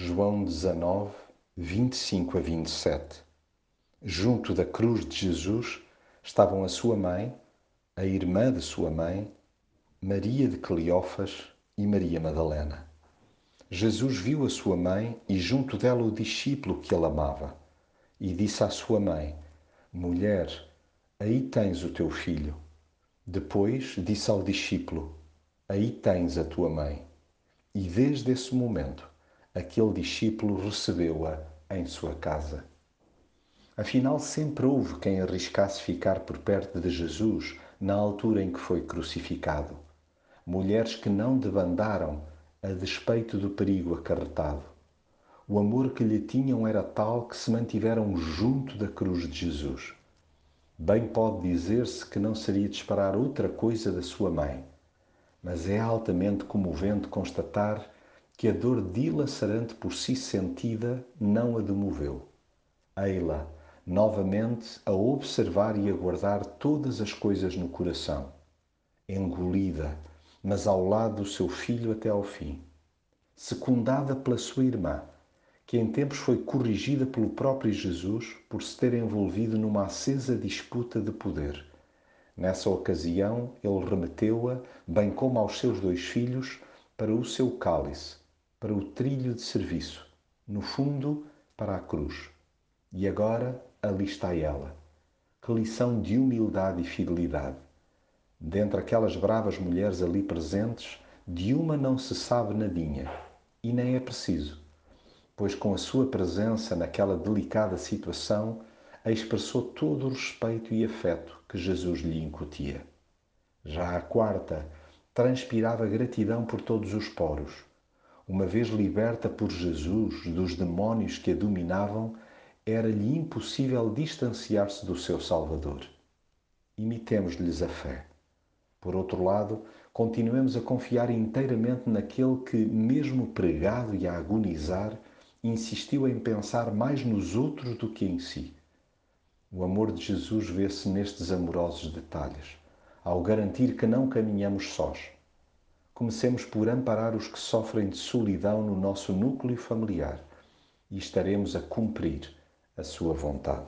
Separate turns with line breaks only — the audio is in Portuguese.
João 19, 25 a 27. Junto da cruz de Jesus estavam a sua mãe, a irmã de sua mãe, Maria de Cleófas e Maria Madalena. Jesus viu a sua mãe e junto dela o discípulo que ele amava, e disse à sua mãe: Mulher, aí tens o teu filho. Depois disse ao discípulo: Aí tens a tua mãe. E desde esse momento, aquele discípulo recebeu-a em sua casa. Afinal, sempre houve quem arriscasse ficar por perto de Jesus na altura em que foi crucificado. Mulheres que não debandaram a despeito do perigo acarretado. O amor que lhe tinham era tal que se mantiveram junto da cruz de Jesus. Bem pode dizer-se que não seria de esperar outra coisa da sua mãe mas é altamente comovente constatar que a dor dilacerante por si sentida não a demoveu. Ei-la, novamente, a observar e a guardar todas as coisas no coração, engolida, mas ao lado do seu filho até ao fim, secundada pela sua irmã, que em tempos foi corrigida pelo próprio Jesus por se ter envolvido numa acesa disputa de poder. Nessa ocasião, ele remeteu-a, bem como aos seus dois filhos, para o seu cálice, para o trilho de serviço, no fundo, para a cruz. E agora ali está ela. Que lição de humildade e fidelidade! Dentre aquelas bravas mulheres ali presentes, de uma não se sabe nadinha, e nem é preciso, pois com a sua presença naquela delicada situação, expressou todo o respeito e afeto que Jesus lhe incutia. Já a quarta transpirava gratidão por todos os poros. Uma vez liberta por Jesus dos demónios que a dominavam, era-lhe impossível distanciar-se do seu Salvador. Imitemos-lhes a fé. Por outro lado, continuemos a confiar inteiramente naquele que, mesmo pregado e a agonizar, insistiu em pensar mais nos outros do que em si o amor de Jesus vê-se nestes amorosos detalhes, ao garantir que não caminhamos sós. Comecemos por amparar os que sofrem de solidão no nosso núcleo familiar e estaremos a cumprir a sua vontade.